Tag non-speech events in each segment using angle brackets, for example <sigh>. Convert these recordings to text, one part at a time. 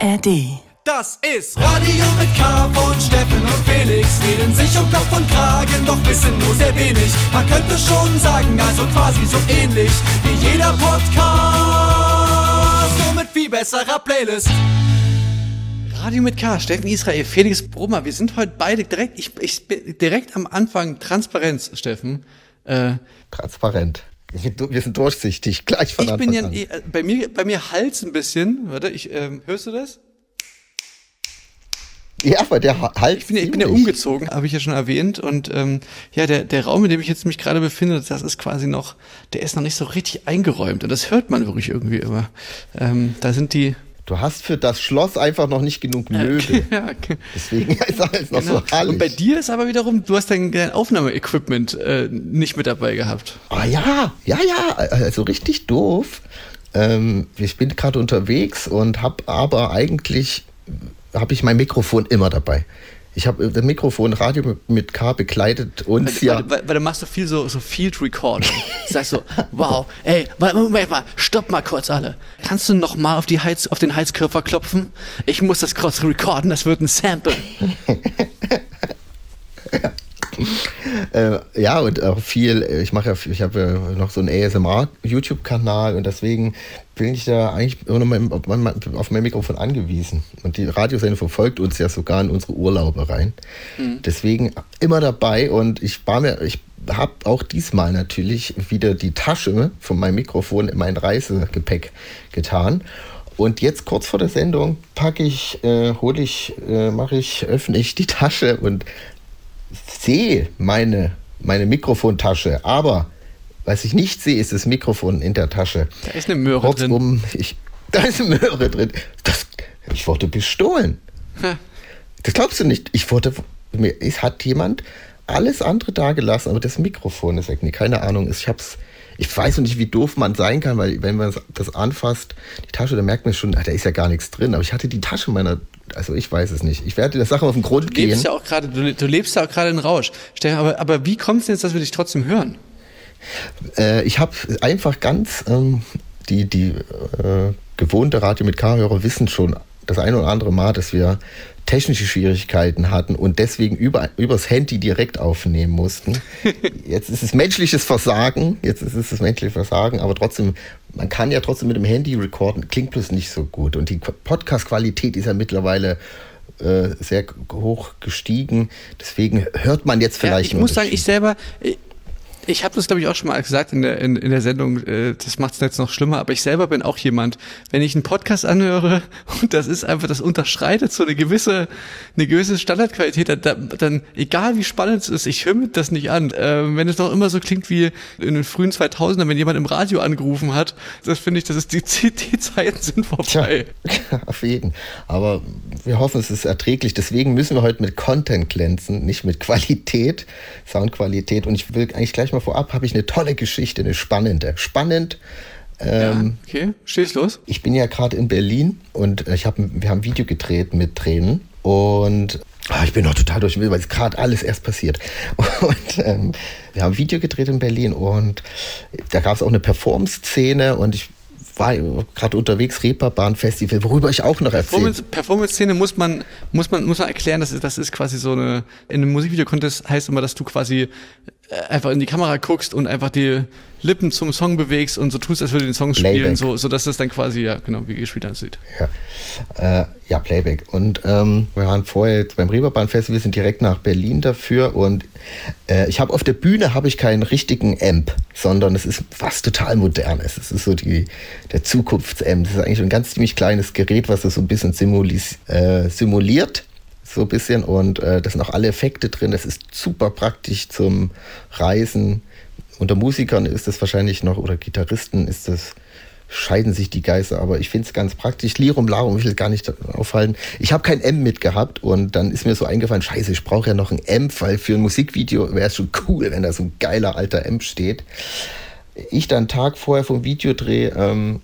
ARD. Das ist Radio mit K von Steffen und Felix. Reden sich um Kopf und Kragen, doch wissen nur sehr wenig. Man könnte schon sagen, also quasi so ähnlich wie jeder Podcast. Nur mit viel besserer Playlist. Radio mit K, Steffen Israel, Felix Brummer. Wir sind heute beide direkt, ich, ich bin direkt am Anfang Transparenz, Steffen. Äh, Transparent. Wir sind durchsichtig, gleich von Ich Anfang bin ja, an. eh, bei mir, bei mir Hals ein bisschen. Warte, ich, ähm, hörst du das? Ja, aber der halt. Ich bin, ja, ich bin ja umgezogen, habe ich ja schon erwähnt. Und ähm, ja, der, der Raum, in dem ich jetzt mich gerade befinde, das ist quasi noch, der ist noch nicht so richtig eingeräumt. Und das hört man wirklich irgendwie immer. Ähm, da sind die. Du hast für das Schloss einfach noch nicht genug Möbel. <laughs> ja, okay. Deswegen ist alles noch Genau. so hallig. Und bei dir ist aber wiederum, du hast dein, dein Aufnahmeequipment äh, nicht mit dabei gehabt. Ah ja, ja, ja, also richtig doof. Ähm, ich bin gerade unterwegs und habe aber eigentlich habe ich mein Mikrofon immer dabei. Ich habe das Mikrofon Radio mit, K begleitet uns weil, ja. Weil, weil, weil du machst so viel so, so Field Recording. Sagst so, wow, ey, Moment mal, stopp mal kurz alle. Kannst du noch mal auf, die Heiz, auf den Heizkörper klopfen? Ich muss das kurz recorden, das wird ein Sample. <laughs> <laughs> Äh, ja, und auch viel, ich mache ja, ich habe ja noch so einen ASMR-YouTube-Kanal und deswegen bin ich da eigentlich immer noch mal auf mein, auf mein Mikrofon angewiesen. Und die Radiosendung verfolgt uns ja sogar in unsere Urlaube rein. Mhm. Deswegen immer dabei und ich war mir, ich habe auch diesmal natürlich wieder die Tasche von meinem Mikrofon in mein Reisegepäck getan. Und jetzt kurz vor der Sendung packe ich, äh, hole ich, äh, mache ich, öffne ich die Tasche und sehe meine, meine Mikrofontasche, aber was ich nicht sehe, ist das Mikrofon in der Tasche. Da ist eine Möhre Kurzum, drin. Ich, da ist eine Möhre drin. Das, ich wurde bestohlen. Ha. Das glaubst du nicht. Ich wurde, mir es hat jemand alles andere dagelassen, aber das Mikrofon ist weg. Nee, keine Ahnung. Ich hab's, ich weiß noch nicht, wie doof man sein kann, weil wenn man das anfasst, die Tasche, da merkt man schon, ach, da ist ja gar nichts drin. Aber ich hatte die Tasche meiner also ich weiß es nicht. Ich werde der Sache auf den Grund du gehen. Lebst ja auch grade, du, du lebst ja auch gerade in Rausch. Stefan, aber, aber wie kommt es jetzt, dass wir dich trotzdem hören? Äh, ich habe einfach ganz, ähm, die, die äh, gewohnte Radio mit K-Hörer wissen schon das eine oder andere Mal, dass wir technische Schwierigkeiten hatten und deswegen über, übers Handy direkt aufnehmen mussten. <laughs> Jetzt ist es menschliches Versagen, jetzt ist es das menschliche Versagen, aber trotzdem, man kann ja trotzdem mit dem Handy recorden, klingt bloß nicht so gut. Und die Podcast-Qualität ist ja mittlerweile äh, sehr hoch gestiegen. Deswegen hört man jetzt vielleicht. Ja, ich muss sagen, ich selber, ich habe das, glaube ich, auch schon mal gesagt in der, in, in der Sendung, äh, das macht es jetzt noch schlimmer, aber ich selber bin auch jemand, wenn ich einen Podcast anhöre <laughs> und das ist einfach, das unterschreitet so eine gewisse, eine gewisse Standardqualität, dann, dann egal wie spannend es ist, ich höre mir das nicht an. Äh, wenn es noch immer so klingt wie in den frühen 2000ern, wenn jemand im Radio angerufen hat, das finde ich, das ist die, <laughs> die Zeiten sind vorbei. Tja, <laughs> auf jeden. Aber wir hoffen, es ist erträglich. Deswegen müssen wir heute mit Content glänzen, nicht mit Qualität, Soundqualität. Und ich will eigentlich gleich mal vorab, habe ich eine tolle Geschichte, eine spannende. Spannend. Ähm, ja, okay, stehst los. Ich bin ja gerade in Berlin und ich hab, wir haben ein Video gedreht mit Tränen. Und ah, ich bin noch total durch, weil es gerade alles erst passiert. <laughs> Und ähm, wir haben ein Video gedreht in Berlin und da gab es auch eine Performance-Szene und ich war gerade unterwegs, Reeperbahn Festival, worüber ich auch noch erzähle. Performance-Szene muss man, muss man, muss man erklären, das ist, das ist quasi so eine, in einem Musikvideo-Contest heißt immer, dass du quasi einfach in die Kamera guckst und einfach die Lippen zum Song bewegst und so tust, als würde den Song spielen, Playback. so, so dass das dann quasi, ja, genau, wie gespielt aussieht. Ja, äh, ja Playback. Und ähm, wir waren vorher jetzt beim Reeperbahn Festival, sind direkt nach Berlin dafür und äh, ich habe auf der Bühne habe ich keinen richtigen Amp, sondern es ist was total modernes. Es ist so die, der Zukunftsamp. Das ist eigentlich ein ganz ziemlich kleines Gerät, was das so ein bisschen simulis, äh, simuliert so ein bisschen und äh, da sind auch alle Effekte drin. Das ist super praktisch zum Reisen. Unter Musikern ist das wahrscheinlich noch, oder Gitarristen ist das, scheiden sich die Geister, aber ich finde es ganz praktisch. Lirum Larum, ich will gar nicht aufhalten. Ich habe kein M mitgehabt und dann ist mir so eingefallen, scheiße, ich brauche ja noch ein M, weil für ein Musikvideo wäre es schon cool, wenn da so ein geiler alter M steht. Ich dann Tag vorher vom Videodreh ähm,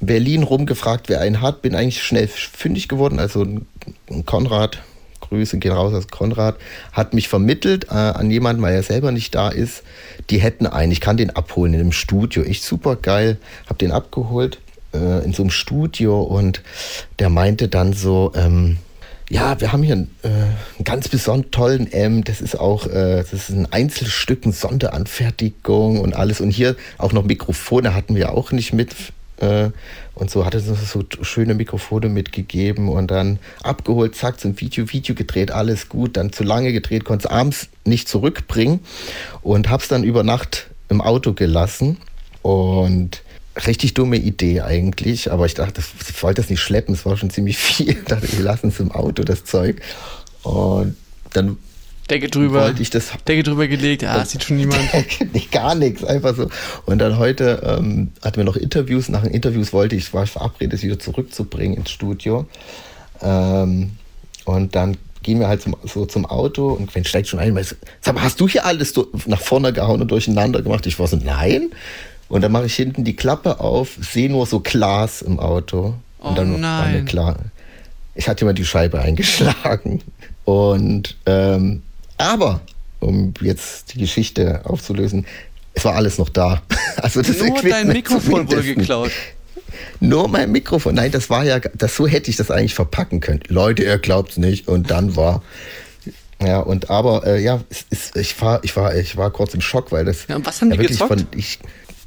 Berlin rumgefragt, wer einen hat, bin eigentlich schnell fündig geworden. Also ein Konrad, Grüße gehen raus aus Konrad, hat mich vermittelt äh, an jemanden, weil er selber nicht da ist. Die hätten einen, ich kann den abholen in einem Studio. Ich super geil, habe den abgeholt. äh, in so einem Studio und der meinte dann so, ähm, ja, wir haben hier einen, äh, einen ganz besonders tollen M. Das ist auch, äh, das ist ein Einzelstück, eine Sonderanfertigung und alles. Und hier auch noch Mikrofone hatten wir auch nicht mit. Äh, und so hat er uns so schöne Mikrofone mitgegeben und dann abgeholt, zack, ein Video, Video gedreht, alles gut. Dann zu lange gedreht, konnte es abends nicht zurückbringen und hab's dann über Nacht im Auto gelassen. Und richtig dumme Idee eigentlich, aber ich dachte, ich wollte das nicht schleppen, es war schon ziemlich <laughs> viel. Ich dachte, wir lassen es im Auto, das Zeug. Und dann Decke drüber, wollte ich das. Decke drüber gelegt, ah, sieht schon niemand. <laughs> nicht, gar nichts, einfach so. Und dann heute ähm, hatten wir noch Interviews. Nach den Interviews wollte ich, war verabredet, es wieder zurückzubringen ins Studio. Ähm, und dann gehen wir halt zum, so zum Auto und Gwen steigt schon ein, weil, sag mal, hast du hier alles nach vorne gehauen und durcheinander gemacht? Ich war so, nein. Und dann mache ich hinten die Klappe auf, sehe nur so Glas im Auto. Oh und dann nein. war mir klar, ich hatte immer die Scheibe <laughs> eingeschlagen. Und ähm, aber, um jetzt die Geschichte aufzulösen, es war alles noch da. <laughs> Also das Nur dein Equipment Mikrofon wurde geklaut. Nur mein Mikrofon. Nein, das war ja, das, so hätte ich das eigentlich verpacken können. Leute, ihr glaubt's nicht. Und dann war, ja, und aber, äh, ja, es, es, ich, war, ich, war, ich war kurz im Schock, weil das. Ja, und was haben die wirklich gezockt? Von, ich,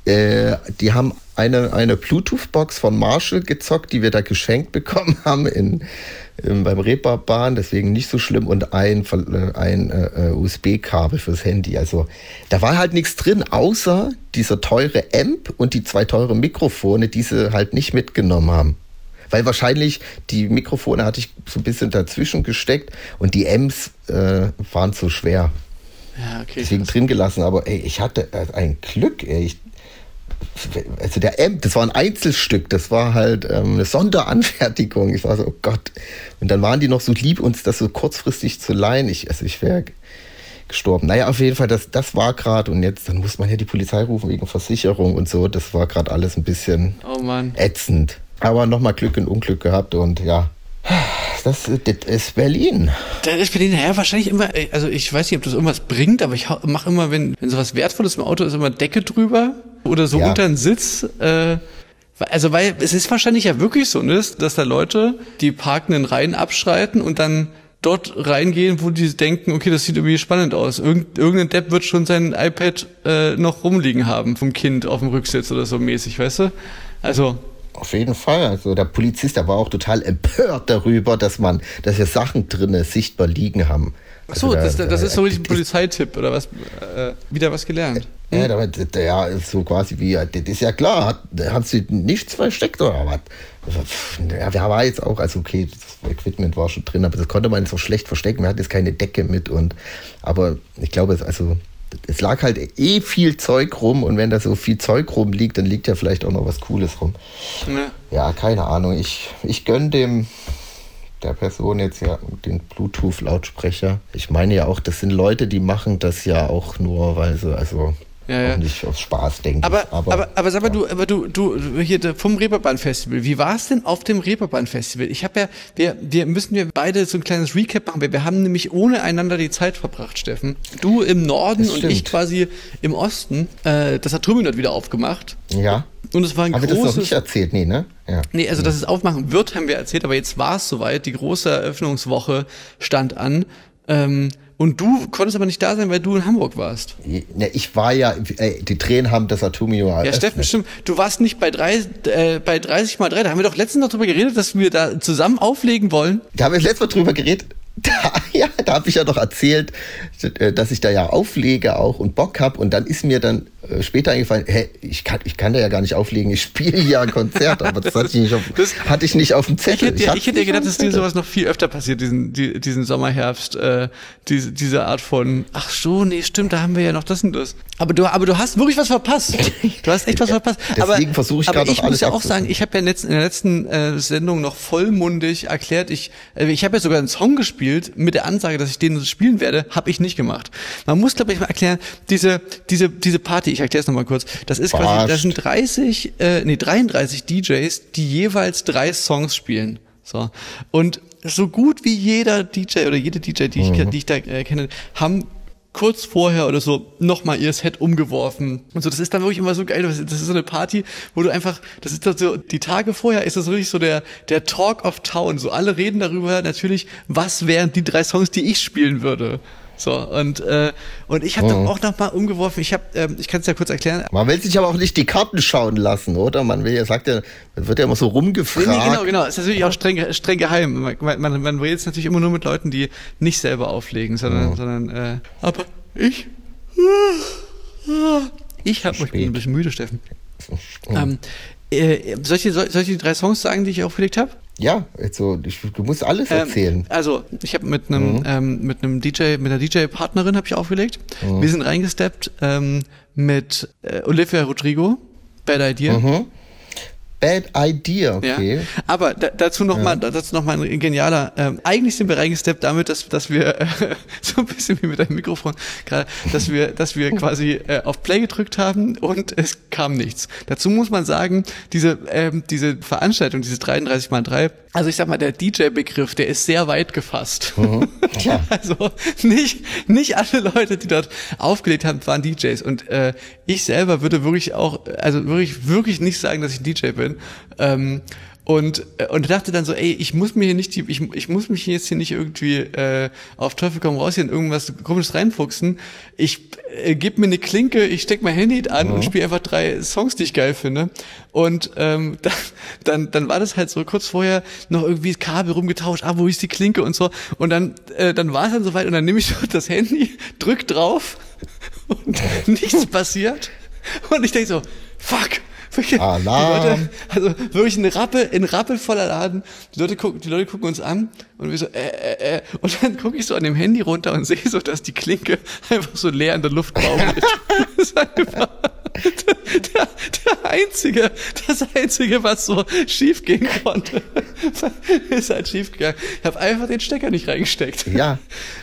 äh, die haben eine, eine Bluetooth-Box von Marshall gezockt, die wir da geschenkt bekommen <laughs> haben in, in, beim Reeperbahn, deswegen nicht so schlimm, und ein, äh, ein äh, USB-Kabel fürs Handy. Also da war halt nichts drin, außer dieser teure Amp und die zwei teure Mikrofone, die sie halt nicht mitgenommen haben. Weil wahrscheinlich die Mikrofone hatte ich so ein bisschen dazwischen gesteckt und die Amps äh, waren zu schwer. Ja, okay. Deswegen drin gelassen, aber ey, ich hatte äh, ein Glück, ey. Ich, also der Amp, das war ein Einzelstück, das war halt ähm, eine Sonderanfertigung. Ich war so, oh Gott. Und dann waren die noch so lieb, uns das so kurzfristig zu leihen. Ich, also ich wäre gestorben. Naja, auf jeden Fall, das, das war gerade und jetzt, dann muss man ja die Polizei rufen wegen Versicherung und so. Das war gerade alles ein bisschen Oh ätzend. Aber nochmal Glück und Unglück gehabt und ja, das, das ist Berlin. Da ist Berlin, ja, wahrscheinlich immer, äh, also ich weiß nicht, ob das irgendwas bringt, aber ich mache immer, wenn, wenn sowas Wertvolles im Auto ist, immer Decke drüber oder so Ja. unter den Sitz. Äh, also, weil es ist wahrscheinlich ja wirklich so, ne, dass da Leute die parkenden Reihen abschreiten und dann dort reingehen, wo die denken, okay, das sieht irgendwie spannend aus. Irgend, irgendein Depp wird schon sein iPad äh, noch rumliegen haben vom Kind auf dem Rücksitz oder so mäßig, weißt du? Also, Auf jeden Fall. Also der Polizist, der war auch total empört darüber, dass man, dass wir Sachen drinne sichtbar liegen haben. Ach so, Also das, da- das da- ist so richtig ein Polizeitipp oder was? Äh, wieder was gelernt. Ja, damit, ja, ist so quasi wie, das ist ja klar, hat, haben sie nichts versteckt oder was? Ja, wir war jetzt auch, also okay, das Equipment war schon drin, aber das konnte man so schlecht verstecken. Wir hatten jetzt keine Decke mit und, aber ich glaube, es, also, es lag halt eh viel Zeug rum und wenn da so viel Zeug rumliegt, dann liegt ja vielleicht auch noch was Cooles rum. Ne? Ja, keine Ahnung. Ich, ich gönne dem der Person jetzt ja den Bluetooth-Lautsprecher. Ich meine ja auch, das sind Leute, die machen das ja auch nur, weil sie also Ja, ja. auch nicht aus Spaß denken. Aber, aber, aber, sag mal, du, aber du, du, hier vom Reeperbahn-Festival, wie war es denn auf dem Reeperbahn-Festival? Ich habe ja, wir, wir müssen wir beide so ein kleines Recap machen, weil wir haben nämlich ohne einander die Zeit verbracht, Steffen. Du im Norden und ich quasi im Osten. Äh, das hat dort wieder aufgemacht. ja. Und es war ein Haben wir das noch großes. nicht erzählt? Nee, ne? Ja. Nee, also dass es aufmachen wird, haben wir erzählt, aber jetzt war es soweit. Die große Eröffnungswoche stand an. Ähm, und du konntest aber nicht da sein, weil du in Hamburg warst. Ne, ich war ja, ey, die Tränen haben das Atomio Ja, Steffen, stimmt. Du warst nicht bei, drei, äh, bei 30 mal 3. Da haben wir doch letztens noch drüber geredet, dass wir da zusammen auflegen wollen. Da haben wir letztes Mal drüber geredet. <laughs> Da, ja, da habe ich ja noch erzählt, äh, dass ich da ja auflege auch und Bock habe. Und dann ist mir dann äh, später eingefallen, hä, ich kann, ich kann da ja gar nicht auflegen, ich spiele ja ein Konzert, aber das hatte ich nicht auf, <laughs> Das- hatte ich nicht auf dem Ich Zettel. hätte, ja, hatte ich hätte ja gedacht, dass dir sowas noch viel öfter passiert, diesen, die, diesen Sommer, Herbst, äh, diese, diese Art von, ach so, nee, stimmt, da haben wir ja noch das und das. Aber du, aber du hast wirklich was verpasst. <laughs> Du hast echt was verpasst. aber, Deswegen versuche ich aber gerade ich muss ja auch sagen, ich habe ja in der letzten, in der letzten äh, Sendung noch vollmundig erklärt, ich, äh, ich habe ja sogar einen Song gespielt mit der Ansage, dass ich den spielen werde, habe ich nicht gemacht. Man muss, glaube ich, mal erklären, diese, diese, diese Party, ich erkläre es nochmal kurz, das ist quasi, Verarscht. das sind 30, äh, nee, 33 DJs, die jeweils drei Songs spielen. So. Und so gut wie jeder DJ oder jede DJ, die ich, die ich da äh, kenne, haben kurz vorher oder so nochmal ihr Set umgeworfen. Und so, das ist dann wirklich immer so geil. Das ist so eine Party, wo du einfach, das ist so, die Tage vorher ist das wirklich so der, der Talk of Town. So alle reden darüber natürlich, was wären die drei Songs, die ich spielen würde. So, und, äh, und ich habe dann auch nochmal umgeworfen, ich ähm, ich kann es ja kurz erklären. Man will sich aber auch nicht die Karten schauen lassen, oder? Man will ja, sagt ja, man wird ja immer so rumgefragt. Nee, nee, genau, genau. Es ist natürlich auch streng, streng geheim. Man, man, man redet es natürlich immer nur mit Leuten, die nicht selber auflegen, sondern, oh. sondern äh, aber ich. Ich habe ich bin ein bisschen müde, Steffen. Oh. Ähm, äh, soll, ich, soll, soll ich die drei Songs sagen, die ich aufgelegt habe? Ja, also du musst alles ähm, erzählen. Ähm, also ich habe mit einem mhm. ähm, mit einem DJ mit einer DJ-Partnerin habe ich aufgelegt. Mhm. Wir sind reingesteppt ähm, mit äh, Olivia Rodrigo, Bad Idea. Mhm. Bad Idea, okay. Ja, aber da, dazu nochmal, ja. dazu noch mal ein genialer. Ähm, eigentlich sind wir reingesteppt damit, dass, dass wir äh, <laughs> so ein bisschen wie mit deinem Mikrofon gerade, dass wir, dass wir quasi äh, auf Play gedrückt haben und es kam nichts. Dazu muss man sagen, diese ähm, diese Veranstaltung, diese 33 mal 3 also ich sag mal, der DJ-Begriff, der ist sehr weit gefasst. Mhm. <laughs> Ja. also nicht, nicht alle Leute, die dort aufgelegt haben, waren DJs. Und äh, ich selber würde wirklich auch, also wirklich, wirklich nicht sagen, dass ich DJ bin. Ähm, und äh, und dachte dann so, ey, ich muss mir hier nicht die, ich, ich muss mich jetzt hier nicht irgendwie äh, auf Teufel komm raus hier in irgendwas komisches reinfuchsen. Ich äh, gebe mir eine Klinke, ich steck mein Handy an ja. und spiele einfach drei Songs, die ich geil finde. Und ähm, <laughs> dann, dann dann war das halt so kurz vorher noch irgendwie das Kabel rumgetauscht, ah, wo ist die Klinke und so. Und dann äh, dann war es dann soweit und dann nehme ich <laughs> das Handy, drück drauf <laughs> und nichts passiert. Und ich denke so, fuck Alarm. Leute, also wirklich ein Rappel, ein Rappel voller Laden. Die Leute gucken, die Leute gucken uns an und wir so, äh, äh, äh. Und dann gucke ich so an dem Handy runter und sehe so, dass die Klinke einfach so leer in der Luft baumelt. <laughs> das ist einfach der, der, der einzige, das einzige, was so schief gehen konnte, <laughs> ist halt schief gegangen. Ich habe einfach den Stecker nicht reingesteckt. Ja.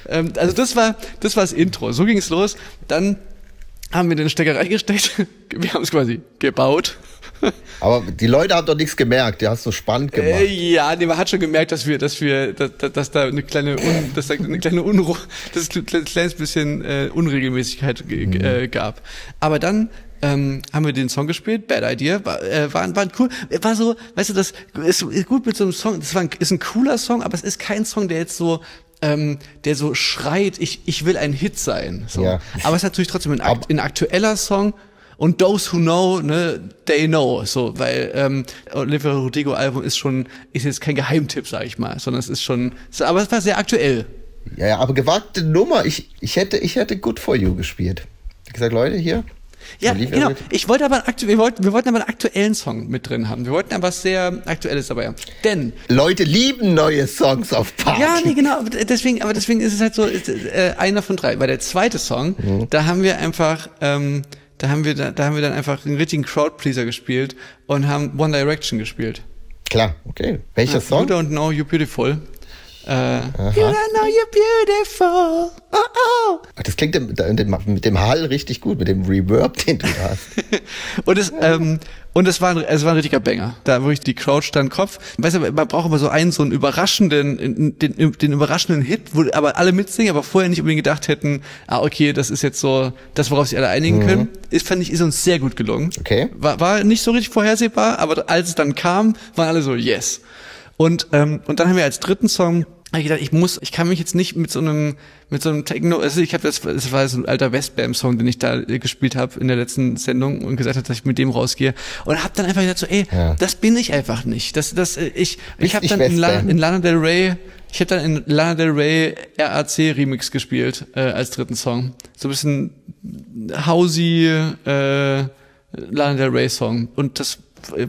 Ähm, also das war, das war das Intro. So ging es los. Dann haben wir den Stecker reingesteckt. <laughs> Wir haben es quasi gebaut. Aber die Leute haben doch nichts gemerkt, die hast du spannend gemacht. Äh, ja, nee, man hat schon gemerkt, dass wir, dass wir, dass, dass da eine kleine, Un, dass da eine kleine Unruhe, dass es ein kleines bisschen äh, Unregelmäßigkeit mhm. äh, gab. Aber dann ähm, haben wir den Song gespielt, Bad Idea, war, äh, war, war cool, war so, weißt du, das ist, ist gut mit so einem Song, das war ein, ist ein cooler Song, aber es ist kein Song, der jetzt so ähm, der so schreit, ich, ich will ein Hit sein. So. Ja. Aber es ist natürlich trotzdem ein, akt, ein aktueller Song. Und those who know, ne, they know, so, weil ähm, Olivia Rodrigo Album ist schon, ist jetzt kein Geheimtipp, sag ich mal, sondern es ist schon, aber es war sehr aktuell. Ja, ja, aber gewagte Nummer. Ich, ich hätte, ich hätte Good for You gespielt. Ich gesagt, Leute, hier, ja, genau. Ich wollte aber wir wollten, wir wollten aber einen aktuellen Song mit drin haben. Wir wollten aber was sehr Aktuelles dabei haben. Denn Leute lieben neue Songs auf Party. Ja, nee, genau. Deswegen, aber deswegen ist es halt so äh, einer von drei. Weil der zweite Song, mhm. da haben wir einfach ähm, da haben wir da, da haben wir dann einfach einen richtigen Crowdpleaser gespielt und haben One Direction gespielt. Klar, okay. Welcher ja, Song? You don't know you're beautiful. Uh, you don't know you're beautiful. Oh, oh. Das klingt mit dem Hall richtig gut, mit dem Reverb, den du hast. <laughs> und es, ähm, und es war, ein, es war ein richtiger Banger. Da wo ich die Crowd stand Kopf. Weißt du, man braucht immer so einen, so einen überraschenden, den, den überraschenden Hit, wo aber alle mitsingen, aber vorher nicht unbedingt gedacht hätten, ah, okay, das ist jetzt so, das, worauf sich alle einigen mhm. können. Ist, fand ich, ist uns sehr gut gelungen. Okay. War, war nicht so richtig vorhersehbar, aber als es dann kam, waren alle so, yes. Und, ähm, und dann haben wir als dritten Song habe ich gedacht, ich muss, ich kann mich jetzt nicht mit so einem, mit so einem Techno, also ich habe das, das war so ein alter Westbam-Song, den ich da gespielt habe in der letzten Sendung und gesagt habe, dass ich mit dem rausgehe und habe dann einfach gesagt so, ey, ja. das bin ich einfach nicht. Das, das, ich, ich habe dann in, La, in Lana Del Rey, ich habe dann in Lana Del Rey RAC Remix gespielt äh, als dritten Song, so ein bisschen Housey äh, Lana Del Rey Song und das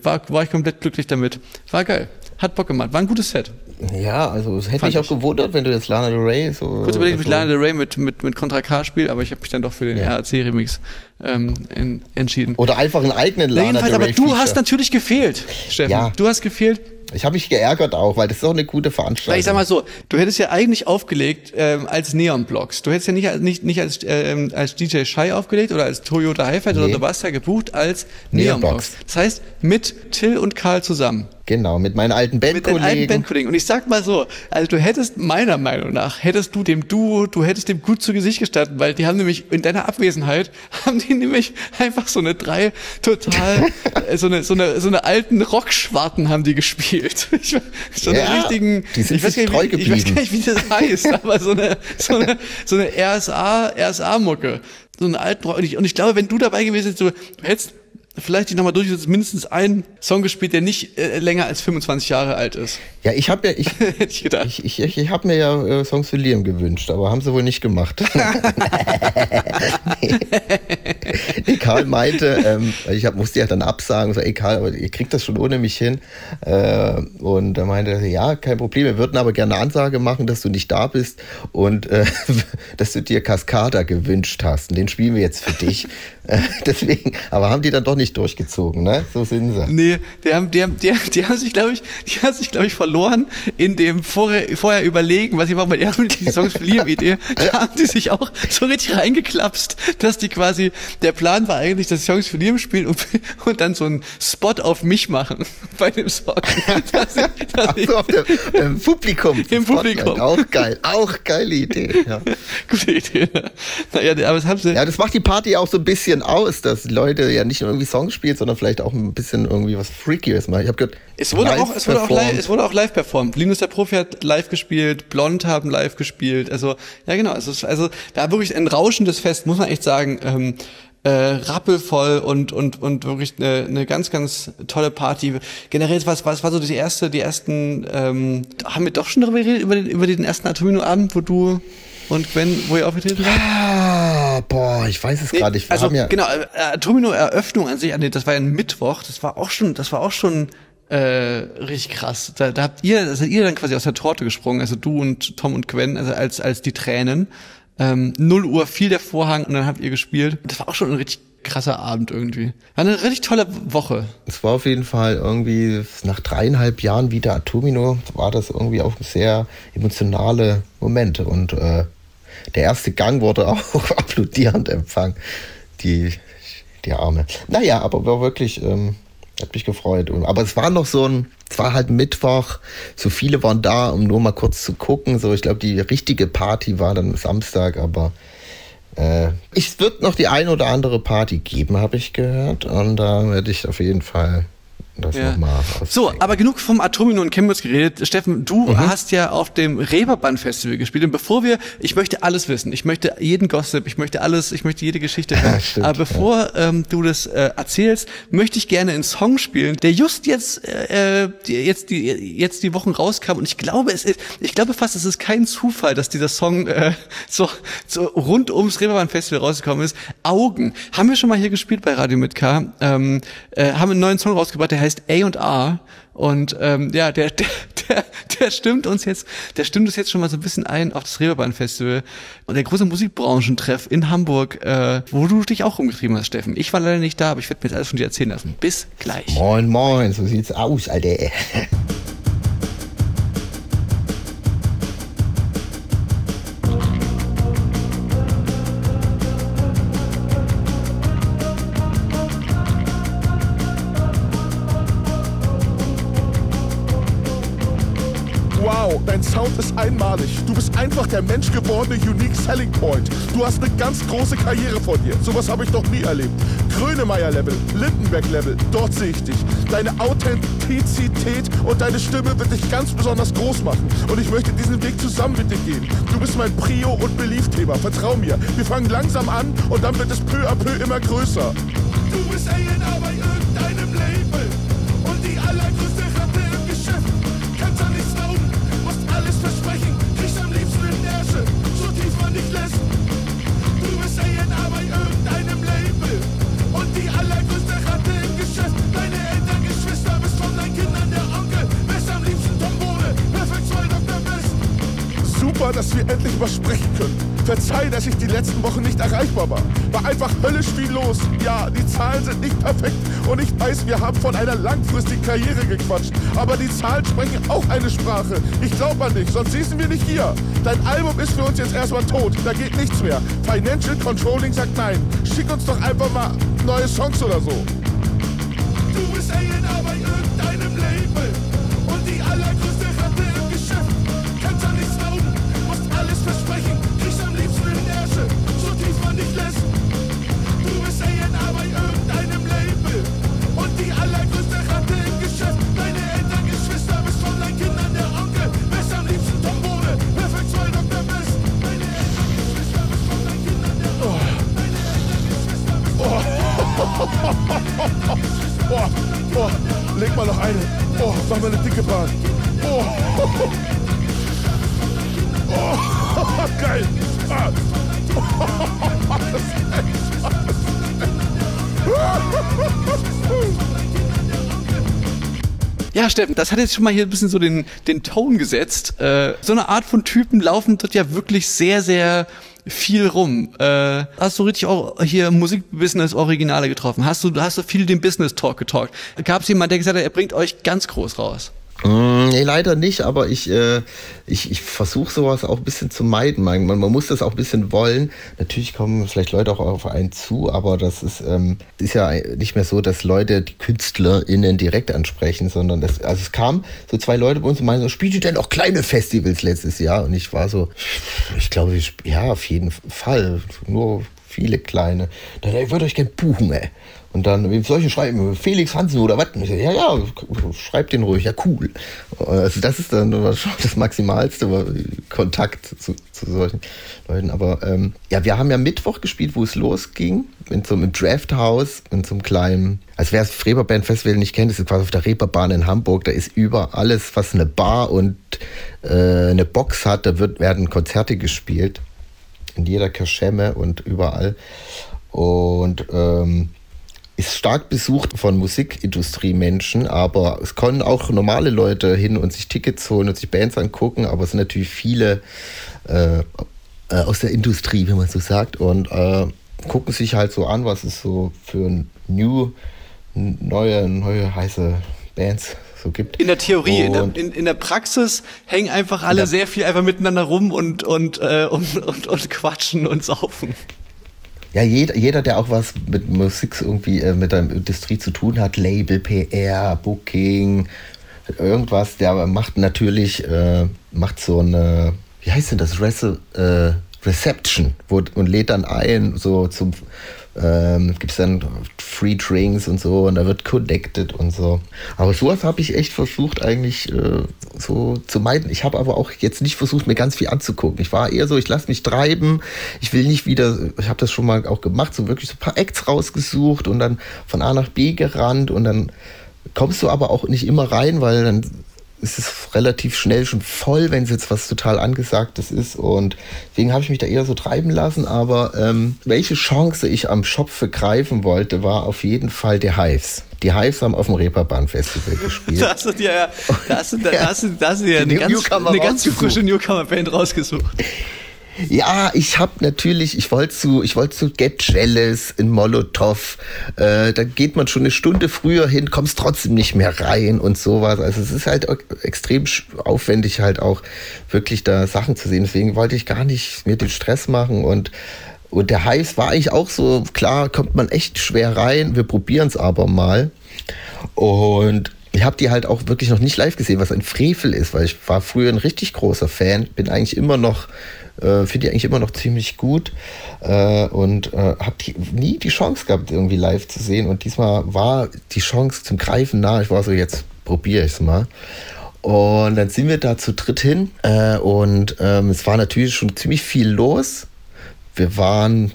war, war ich komplett glücklich damit. War geil, hat Bock gemacht, war ein gutes Set. Ja, also es hätte mich auch gewundert, wenn du jetzt Lana Del Rey so. Kurz überlegt, ob ich Lana Del Rey mit, mit, mit Contra K spiele, aber ich habe mich dann doch für den ja. RAC-Remix ähm, in, entschieden. Oder einfach einen eigenen Lana Rey. Aber du hast natürlich gefehlt, Steffen. Ja. Du hast gefehlt. Ich habe mich geärgert auch, weil das ist auch eine gute Veranstaltung. Weil ich sag mal so, du hättest ja eigentlich aufgelegt ähm, als Neon Blocks. Du hättest ja nicht, nicht, nicht als, ähm, als DJ Shy aufgelegt oder als Toyota Hi-Fi, nee. sondern du warst ja gebucht als Neon Blocks. Das heißt, mit Till und Karl zusammen. Genau, mit meinen alten Bandkollegen. Mit deinen alten Bandkollegen. Und ich sag mal so, also du hättest meiner Meinung nach, hättest du dem Duo, du hättest dem gut zu Gesicht gestanden, weil die haben nämlich in deiner Abwesenheit, <laughs> haben die nämlich einfach so eine drei total, äh, so eine, so eine, so eine alten Rockschwarten haben die gespielt. <laughs> Ich, so eine ja, richtigen, die sind ich weiß, nicht, wie, ich weiß gar nicht, wie das <laughs> heißt, aber so eine, so eine, so eine RSA, RSA-Mucke. So eine alten Rock. Und ich, und ich glaube, wenn du dabei gewesen wärst, du hättest vielleicht dich nochmal durch, mindestens ein Song gespielt, der nicht äh, länger als 25 Jahre alt ist. Ja, ich habe ja, <laughs> ich, ich, ich, ich, ich, ich habe mir ja äh, Songs für Liam gewünscht, aber haben sie wohl nicht gemacht. <laughs> nee. Karl meinte, ähm, ich hab, musste ja dann absagen, so, ey Karl, aber ihr kriegt das schon ohne mich hin. Äh, und er meinte, ja, kein Problem, wir würden aber gerne eine Ansage machen, dass du nicht da bist und äh, <laughs> dass du dir Cascada gewünscht hast. Und den spielen wir jetzt für dich. <laughs> Deswegen, aber haben die dann doch nicht durchgezogen, ne? So sind sie. Nee, die haben, die haben, die, die haben sich, glaube ich, die haben sich, glaube ich, verloren in dem vorher, vorher überlegen, was ich mache, weil die haben die Songs für Liam-Idee, <laughs> da haben die sich auch so richtig reingeklapst, dass die quasi, der Plan war eigentlich, dass Songs für Liam spielen und, und dann so einen Spot auf mich machen <laughs> bei dem Song. Dass ich, dass ich, auf dem im Publikum. Im Publikum. Auch geil, auch geile Idee. Ja. Gute Idee. Naja, aber das haben sie. Ja, das macht die Party auch so ein bisschen aus, dass Leute ja nicht nur irgendwie Songs spielen, sondern vielleicht auch ein bisschen irgendwie was Freakies machen. Ich habe gehört, es wurde auch, es wurde auch live, es wurde auch live performt. Linus der Profi hat live gespielt, Blond haben live gespielt. Also ja genau, es ist also da wirklich ein rauschendes Fest, muss man echt sagen. Ähm, äh, rappelvoll und und und wirklich eine, eine ganz ganz tolle Party. Generell was was war so die erste die ersten ähm, haben wir doch schon darüber geredet über den über den ersten Atomino Abend, wo du und Gwen, wo ihr aufgetreten seid? Ah, boah, ich weiß es nee, gerade. Also ja genau, äh, Atomino Eröffnung an sich, das war ja ein Mittwoch. Das war auch schon, das war auch schon äh, richtig krass. Da, da habt ihr, da seid ihr dann quasi aus der Torte gesprungen, also du und Tom und Gwen, also als als die Tränen. Ähm, 0 Uhr fiel der Vorhang und dann habt ihr gespielt. Das war auch schon ein richtig krasser Abend irgendwie. War eine richtig tolle Woche. Es war auf jeden Fall irgendwie nach dreieinhalb Jahren wieder Atomino, war das irgendwie auch sehr emotionale Momente und äh, der erste Gang wurde auch <laughs> applaudierend empfangen. Die, die Arme. Naja, aber war wirklich, ähm, hat mich gefreut. Aber es war noch so ein, es war halt Mittwoch, so viele waren da, um nur mal kurz zu gucken. So, ich glaube, die richtige Party war dann Samstag, aber äh, es wird noch die ein oder andere Party geben, habe ich gehört. Und da werde ich auf jeden Fall ja. So, aber genug vom Atomino und Chemnitz geredet. Steffen, du mhm. hast ja auf dem Reeperbahn Festival gespielt. Und bevor wir, ich möchte alles wissen. Ich möchte jeden Gossip, ich möchte alles, ich möchte jede Geschichte <laughs> hören. Stimmt, aber bevor ja. ähm, du das äh, erzählst, möchte ich gerne einen Song spielen, der just jetzt, äh, jetzt die, jetzt die Wochen rauskam. Und ich glaube, es ist, ich glaube fast, es ist kein Zufall, dass dieser Song äh, so, so rund ums Reeperbahn Festival rausgekommen ist. Augen. Haben wir schon mal hier gespielt bei Radio mit K. Ähm, äh, haben einen neuen Song rausgebracht, der heißt heißt A und ähm, ja, der, der, der, der stimmt uns jetzt, der stimmt uns jetzt schon mal so ein bisschen ein auf das Reeperbahn Festival und der große Musikbranchentreff in Hamburg, äh, wo du dich auch rumgetrieben hast, Steffen. Ich war leider nicht da, aber ich werde mir jetzt alles von dir erzählen lassen. Bis gleich. Moin, moin, so sieht's aus, Alter. Dein Sound ist einmalig. Du bist einfach der menschgewordene Unique Selling Point. Du hast eine ganz große Karriere vor dir. Sowas habe ich noch nie erlebt. Grönemeyer-Level, Lindenberg-Level, dort sehe ich dich. Deine Authentizität und deine Stimme wird dich ganz besonders groß machen. Und ich möchte diesen Weg zusammen mit dir gehen. Du bist mein Prio- und Belief-Thema. Vertrau mir. Wir fangen langsam an und dann wird es peu à peu immer größer. Du bist A&R bei irgendeinem Label. Und die allergrößte Super, dass wir endlich mal sprechen können. Verzeih, dass ich die letzten Wochen nicht erreichbar war. War einfach höllisch viel los. Ja, die Zahlen sind nicht perfekt und ich weiß, wir haben von einer langfristigen Karriere gequatscht. Aber die Zahlen sprechen auch eine Sprache. Ich glaube an dich, sonst sitzen wir nicht hier. Dein Album ist für uns jetzt erstmal tot. Da geht nichts mehr. Financial Controlling sagt nein. Schick uns doch einfach mal neue Songs oder so. Du bist A&R bei irgendeinem Label Oh, oh, leg mal noch eine. Oh, mach mal eine dicke Bahn. Oh, oh, geil. Ja, Steffen, das hat jetzt schon mal hier ein bisschen so den, den Ton gesetzt. Äh, so eine Art von Typen laufen dort ja wirklich sehr, sehr viel rum. Äh, hast du richtig auch hier Musikbusiness Originale getroffen? Hast du, hast du viel den Business Talk getalkt? Gab es jemanden, der gesagt hat, er bringt euch ganz groß raus? Mm, Nee, leider nicht, aber ich, äh, ich, ich versuche sowas auch ein bisschen zu meiden. Man, man, muss das auch ein bisschen wollen. Natürlich kommen vielleicht Leute auch auf einen zu, aber das ist, ähm, ist ja nicht mehr so, dass Leute die KünstlerInnen direkt ansprechen, sondern das, also es kam so zwei Leute bei uns und meinten so, spielt ihr denn auch kleine Festivals letztes Jahr? Und ich war so, ich glaube, ja, auf jeden Fall. Nur viele kleine. Dann, ich würde euch gern buchen, ey. Und dann, ich denn schreiben? Felix Hansen oder was? Ich ja, ja, schreibt den ruhig, ja, cool. Also das ist dann das Maximalste, Kontakt zu, zu solchen Leuten. Aber ähm, ja, wir haben ja Mittwoch gespielt, wo es losging, in so einem Draft House, in so einem kleinen, also wer das Reeperbahn Festival nicht kennt, das ist quasi auf der Reeperbahn in Hamburg, da ist über alles, was eine Bar und äh, eine Box hat, da wird, werden Konzerte gespielt in jeder Kirschemme und überall. Und ähm, ist stark besucht von Musikindustriemenschen, aber es können auch normale Leute hin und sich Tickets holen und sich Bands angucken, aber es sind natürlich viele äh, äh, aus der Industrie, wenn man so sagt, und äh, gucken sich halt so an, was es so für ein new, neue, neue heiße Bands so gibt. In der Theorie, in der, in, in der Praxis hängen einfach alle sehr viel einfach miteinander rum und, und, äh, und, und, und quatschen und saufen. Ja, jeder, jeder, der auch was mit Musik irgendwie, äh, mit der Industrie zu tun hat, Label, PR, Booking, irgendwas, der macht natürlich, äh, macht so eine, wie heißt denn das, Rece äh, Reception wo, und lädt dann ein, so zum, ähm, gibt es dann Free Drinks und so und da wird connected und so. Aber sowas habe ich echt versucht eigentlich äh, so zu meiden. Ich habe aber auch jetzt nicht versucht, mir ganz viel anzugucken. Ich war eher so, ich lasse mich treiben. Ich will nicht wieder, ich habe das schon mal auch gemacht, so wirklich so ein paar Acts rausgesucht und dann von A nach B gerannt und dann kommst du aber auch nicht immer rein, weil dann ist es relativ schnell schon voll, wenn es jetzt was total Angesagtes ist. Und deswegen habe ich mich da eher so treiben lassen. Aber ähm, welche Chance ich am Shop vergreifen wollte, war auf jeden Fall der Hives. Die Hives haben auf dem Reeperbahn-Festival <laughs> gespielt. Da hast du dir ja, da hast du, da hast du, da hast du ja Die eine ganz, eine ganz frische Newcomer-Band rausgesucht. Ja, ich habe natürlich, ich wollte zu, ich wollte zu Get Jealous in Molotow. Äh, da geht man schon eine Stunde früher hin, kommst trotzdem nicht mehr rein und sowas. Also es ist halt extrem aufwendig halt auch wirklich da Sachen zu sehen. Deswegen wollte ich gar nicht mir den Stress machen und und der Hives war eigentlich auch so, klar, kommt man echt schwer rein. Wir probieren es aber mal. Und ich habe die halt auch wirklich noch nicht live gesehen, was ein Frevel ist, weil ich war früher ein richtig großer Fan, bin eigentlich immer noch, äh, finde die eigentlich immer noch ziemlich gut äh, und äh, habe nie die Chance gehabt, irgendwie live zu sehen. Und diesmal war die Chance zum Greifen nah. Ich war so, jetzt probiere ich es mal. Und dann sind wir da zu dritt hin äh, und ähm, es war natürlich schon ziemlich viel los wir waren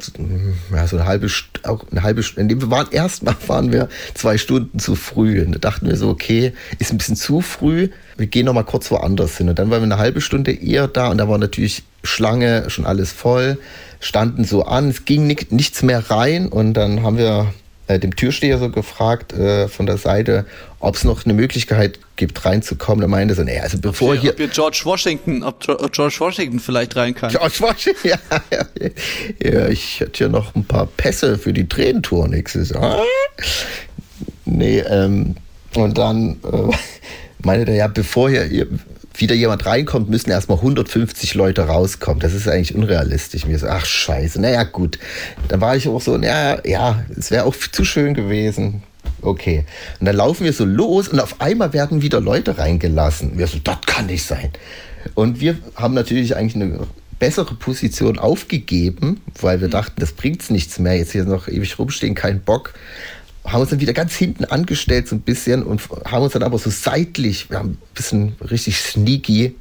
ja, so eine halbe, auch eine halbe Stunde, wir waren erstmal <laughs> waren wir zwei Stunden zu früh. Und da dachten wir so, okay, ist ein bisschen zu früh, wir gehen noch mal kurz woanders hin. Und dann waren wir eine halbe Stunde eher da und da war natürlich Schlange, schon alles voll, standen so an, es ging ni- nichts mehr rein und dann haben wir äh, dem Türsteher so gefragt äh, von der Seite, ob es noch eine Möglichkeit gibt, reinzukommen. Er meinte so, nee, also bevor ob hier, hier... Ob hier George Washington, ob George Washington vielleicht rein kann. George Washington, ja, <laughs> ja, ja. Ich hätte hier noch ein paar Pässe für die Tränentour nächstes Jahr. Nee, ähm, und dann äh, <laughs> meinte er ja, bevor hier wieder jemand reinkommt, müssen erstmal 150 Leute rauskommen. Das ist eigentlich unrealistisch. Mir so, ach scheiße, naja gut. Dann war ich auch so, naja, ja, es wäre auch zu schön gewesen. Okay. Und dann laufen wir so los und auf einmal werden wieder Leute reingelassen. Wir so, das kann nicht sein. Und wir haben natürlich eigentlich eine bessere Position aufgegeben, weil wir dachten, das bringt nichts mehr. Jetzt hier noch ewig rumstehen, kein Bock haben uns dann wieder ganz hinten angestellt so ein bisschen und haben uns dann aber so seitlich, wir haben ein bisschen richtig sneaky,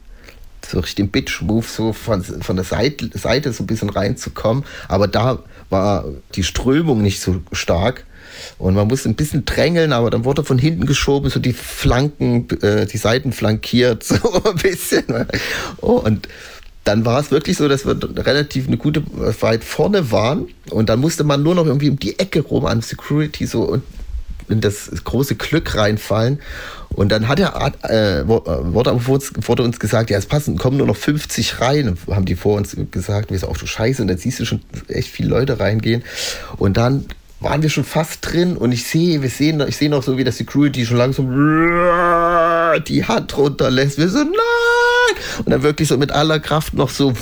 so richtig den Bitch-Move so von, von der Seite, Seite so ein bisschen reinzukommen. Aber da war die Strömung nicht so stark. Und man musste ein bisschen drängeln, aber dann wurde von hinten geschoben, so die Flanken, äh, die Seiten flankiert, <laughs> so ein bisschen. Oh, und dann war es wirklich so, dass wir relativ eine gute weit vorne waren und dann musste man nur noch irgendwie um die Ecke rum an Security so und in das große Glück reinfallen. Und dann hat er, äh, wurde, uns, wurde uns gesagt, ja, es passen, kommen nur noch 50 rein, haben die vor uns gesagt. Wir so, auch du Scheiße, und dann siehst du schon echt viele Leute reingehen. Und dann waren wir schon fast drin und ich sehe, wir sehen, ich sehe noch so, wie der Security schon langsam die Hand runterlässt. Wir so, nein! Und dann wirklich so mit aller Kraft noch so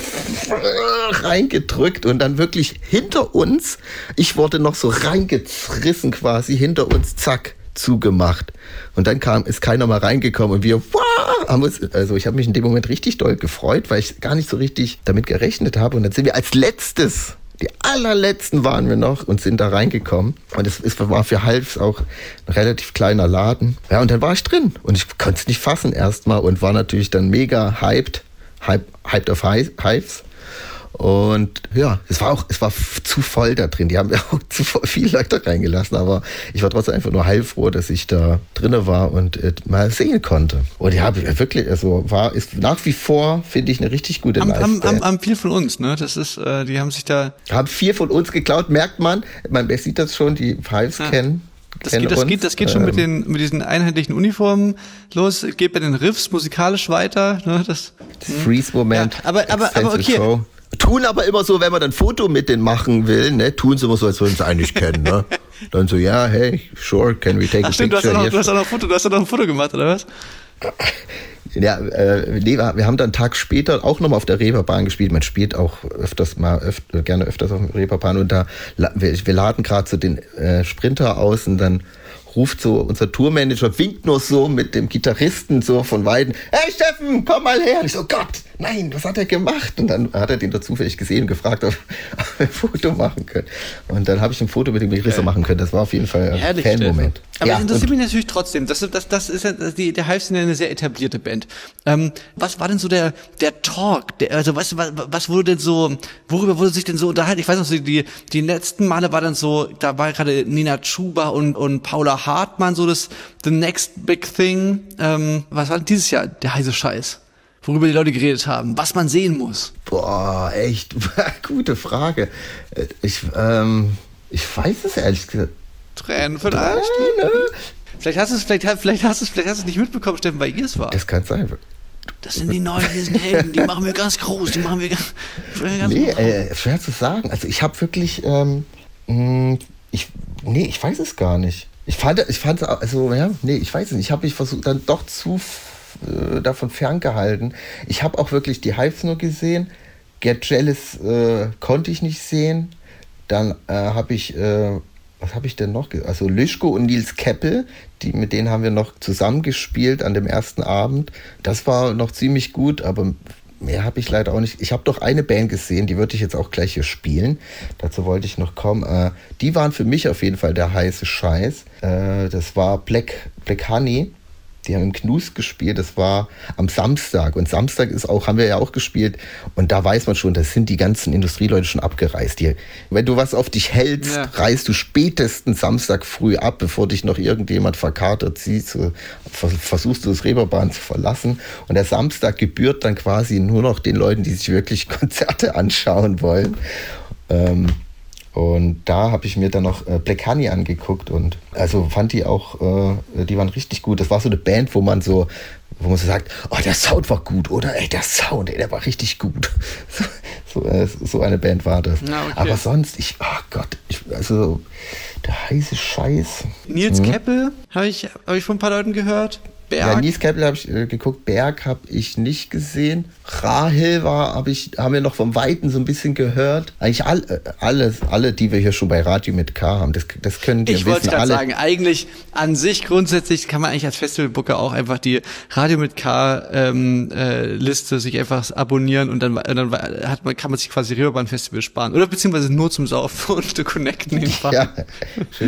reingedrückt und dann wirklich hinter uns, ich wurde noch so reingezrissen quasi, hinter uns, zack, zugemacht. Und dann kam, ist keiner mal reingekommen und wir, uns, also ich habe mich in dem Moment richtig doll gefreut, weil ich gar nicht so richtig damit gerechnet habe. Und dann sind wir als letztes die allerletzten waren wir noch und sind da reingekommen. Und es, war für Halfs auch ein relativ kleiner Laden. Ja, und dann war ich drin und ich konnte es nicht fassen erstmal und war natürlich dann mega hyped, hyped, hyped auf Hives. Und ja, es war auch, es war zu voll da drin. Die haben <laughs> ja auch zu viele Leute reingelassen, aber ich war trotzdem einfach nur heilfroh, dass ich da drinne war und äh, mal sehen konnte. Und ja, wirklich, also war, ist nach wie vor, finde ich, eine richtig gute Leistung. Haben, haben, haben viel von uns, ne? Das ist, äh, die haben sich da. Haben viel von uns geklaut, merkt man. Man sieht das schon, die Fives ja. kennen. Das geht, das, geht, das geht schon mit, ähm, den, mit diesen einheitlichen Uniformen los, geht bei den Riffs musikalisch weiter. Ne, das, das Freeze-Moment. Ja, aber, aber, aber okay. Show. Tun aber immer so, wenn man ein Foto mit denen machen will, ne, tun sie immer so, als würden sie eigentlich kennen, ne? <laughs> Dann so, ja, hey, sure, can we take Ach, a stimmt, picture? Du hast, noch, du hast auch noch ein Foto, du hast auch noch ein Foto gemacht, oder was? Ja, äh, nee, wir haben dann einen Tag später auch nochmal auf der Reeperbahn gespielt. Man spielt auch öfters mal, öf gerne öfters auf der Reeperbahn und da, wir, wir laden gerade so den äh, Sprinter aus und dann ruft so unser Tourmanager, winkt nur so mit dem Gitarristen so von Weiden, hey Steffen, komm mal her. Und ich so, Gott, nein, was hat er gemacht? Und dann hat er den da zufällig gesehen und gefragt, ob, <laughs> ob wir ein Foto machen können. Und dann habe ich ein Foto mit dem Gitarristen machen können. Das war auf jeden Fall ein Fan-Moment. Aber ja, das interessiert mich natürlich trotzdem. Das, das, das ist ja, die, der Hive sind ja eine sehr etablierte Band. Ähm, was war denn so der, der Talk? Der, also was, was, was wurde denn so, worüber wurde sich denn so unterhalten? Ich weiß noch, die, die letzten Male war dann so, da war gerade Nina Chuba und, und Paula Hartmann so das The Next Big Thing. Ähm, was war dieses Jahr der heiße Scheiß? Worüber die Leute geredet haben, was man sehen muss. Boah, echt, <laughs> gute Frage. Ich, ähm, ich weiß es ehrlich gesagt. Tränen vielleicht. Tränen. Vielleicht hast du es, vielleicht, vielleicht hast du es, vielleicht hast du es nicht mitbekommen, Steffen, weil ihr es war. Das kann sein. Das sind die neuen, Helden, die machen wir ganz groß, die machen wir ganz, ganz Nee, äh, schwer zu sagen. Also ich habe wirklich, ähm, hm, ich, nee, ich weiß es gar nicht. Ich fand, ich fand, also, ja, nee, ich weiß nicht. Ich habe mich versucht, dann doch zu äh, davon ferngehalten. Ich habe auch wirklich die Hives nur gesehen. Get Jealous äh, konnte ich nicht sehen. Dann äh, habe ich, äh, was habe ich denn noch? Also Lischko und Nils Keppel, die, mit denen haben wir noch zusammengespielt an dem ersten Abend. Das war noch ziemlich gut, aber mehr habe ich leider auch nicht. Ich habe doch eine Band gesehen, die würde ich jetzt auch gleich hier spielen. Dazu wollte ich noch kommen. Äh, die waren für mich auf jeden Fall der heiße Scheiß. Äh, das war Black, Black Honey. Die haben im Knus gespielt, das war am Samstag. Und Samstag ist auch, haben wir ja auch gespielt. Und da weiß man schon, da sind die ganzen Industrieleute schon abgereist. Die, wenn du was auf dich hältst, ja. reist du spätestens Samstag früh ab, bevor dich noch irgendjemand verkatert sieht. So, versuchst du das Reeperbahn zu verlassen. Und der Samstag gebührt dann quasi nur noch den Leuten, die sich wirklich <laughs> Konzerte anschauen wollen. Ähm, Und da habe ich mir dann noch äh, Black Honey angeguckt und also fand die auch, äh, die waren richtig gut. Das war so eine Band, wo man so, wo man so sagt, oh, der Sound war gut, oder? Ey, der Sound, ey, der war richtig gut. <laughs> So, äh, so eine Band war das. Na, okay. Aber sonst, ich, oh Gott, ich, also der heiße Scheiß. Nils Keppel habe ich, hab ich von ein paar Leuten gehört. Berg. Ja, Nies Keppel habe ich äh, geguckt, Berg habe ich nicht gesehen. Rahel war, hab ich, haben wir noch vom Weiten so ein bisschen gehört. Eigentlich all, äh, alles, alle, die wir hier schon bei Radio mit K haben, das, das können die ich wollte wissen. gerade Alle, sagen, eigentlich an sich grundsätzlich kann man eigentlich als Festivalbooker auch einfach die Radio mit K ähm, äh, Liste sich einfach abonnieren und dann, und dann hat man, kann man sich quasi Reeperbahn Festival sparen. Oder beziehungsweise nur zum Saufen <laughs> und zu connecten <laughs> ja,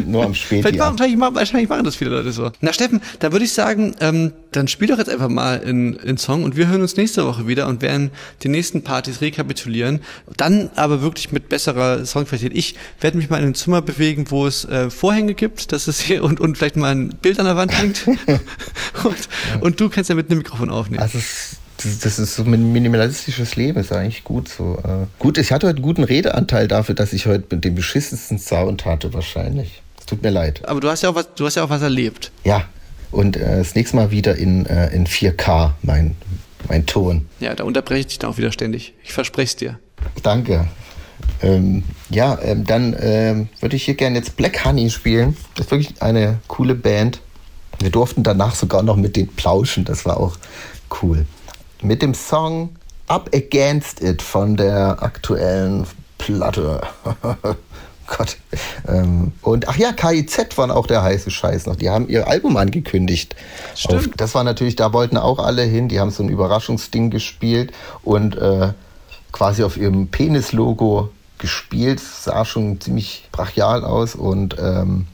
nur am Späti. Vielleicht machen, ab. vielleicht machen, wahrscheinlich machen das viele Leute so. Na Steffen, da würde ich sagen, ähm, dann spiel doch jetzt einfach mal in, in Song und wir hören uns nächste Woche wieder und werden die nächsten Partys rekapitulieren. Dann aber wirklich mit besserer Songqualität. Ich werde mich mal in ein Zimmer bewegen, wo es äh, Vorhänge gibt, das ist hier und, und vielleicht mal ein Bild an der Wand hängt. <laughs> und, und du kannst ja mit einem Mikrofon aufnehmen. Also das, das ist so ein minimalistisches Leben, ist eigentlich gut so. Äh, gut, ich hatte heute einen guten Redeanteil dafür, dass ich heute mit dem beschissensten Sound hatte, wahrscheinlich. Es tut mir leid. Aber du hast ja auch was, du hast ja auch was erlebt. Ja, und äh, das nächste Mal wieder in, äh, in 4K, mein, mein Ton. Ja, da unterbreche ich dich dann auch wieder ständig. Ich verspreche es dir. Danke. Ähm, ja, ähm, dann ähm, würde ich hier gerne jetzt Black Honey spielen. Das ist wirklich eine coole Band. Wir durften danach sogar noch mit denen plauschen. Das war auch cool. Mit dem Song Up Against It von der aktuellen Platte. <laughs> Gott. Ähm, und ach ja, KIZ waren auch der heiße Scheiß noch. Die haben ihr Album angekündigt. Stimmt. Auf, das war natürlich, da wollten auch alle hin. Die haben so ein Überraschungsding gespielt und äh, quasi auf ihrem Penis-Logo gespielt. Sah schon ziemlich brachial aus und ähm,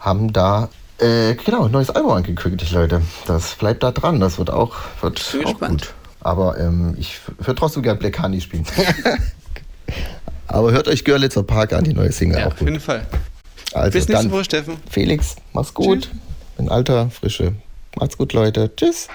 haben da äh, genau ein neues Album angekündigt, Leute. Das bleibt da dran. Das wird auch, wird auch gespannt. gut. Aber ähm, ich würde trotzdem gerne Black Honey spielen. <laughs> Aber hört euch Görlitzer Park an, die neue Single Ja, auch auf jeden Fall. Also Bis nächste Woche, Steffen. Felix, mach's gut. In alter Frische. Macht's gut, Leute. Tschüss.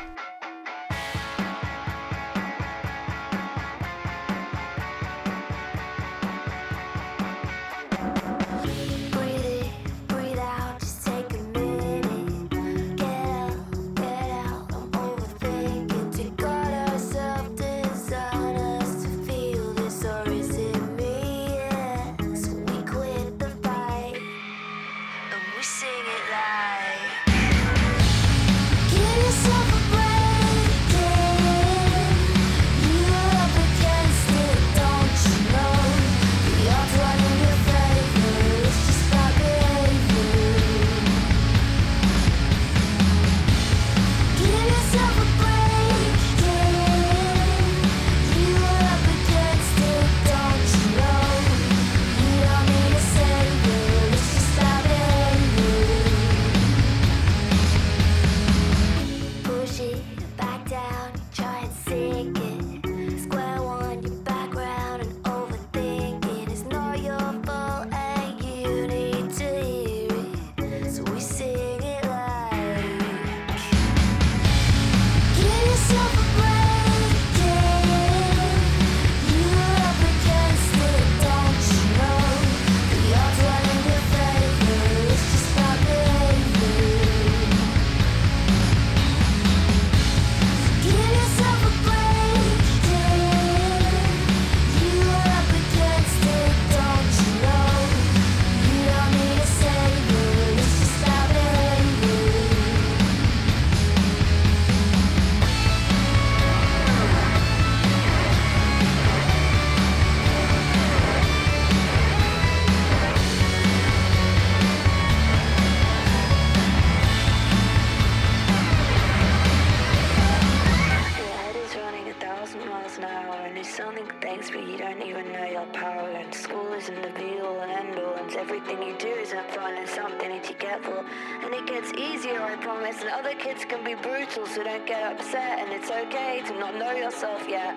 Thousand miles an hour and it's something thanks but you don't even know your power. And school isn't the be all and end all and everything you do isn't fun and something that you get for. And it gets easier I promise and other kids can be brutal so don't get upset and it's okay to not know yourself yet.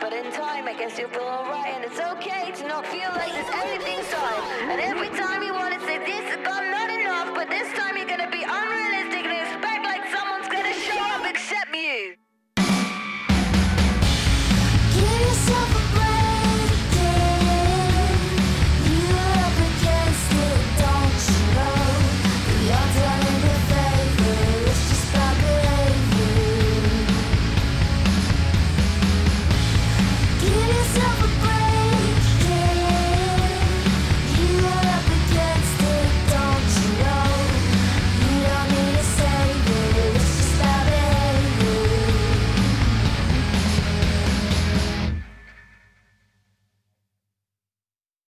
But in time I guess you'll feel alright and it's okay to not feel like there's anything inside. And every time you want to say this is not enough but this time you're gonna be unrealistic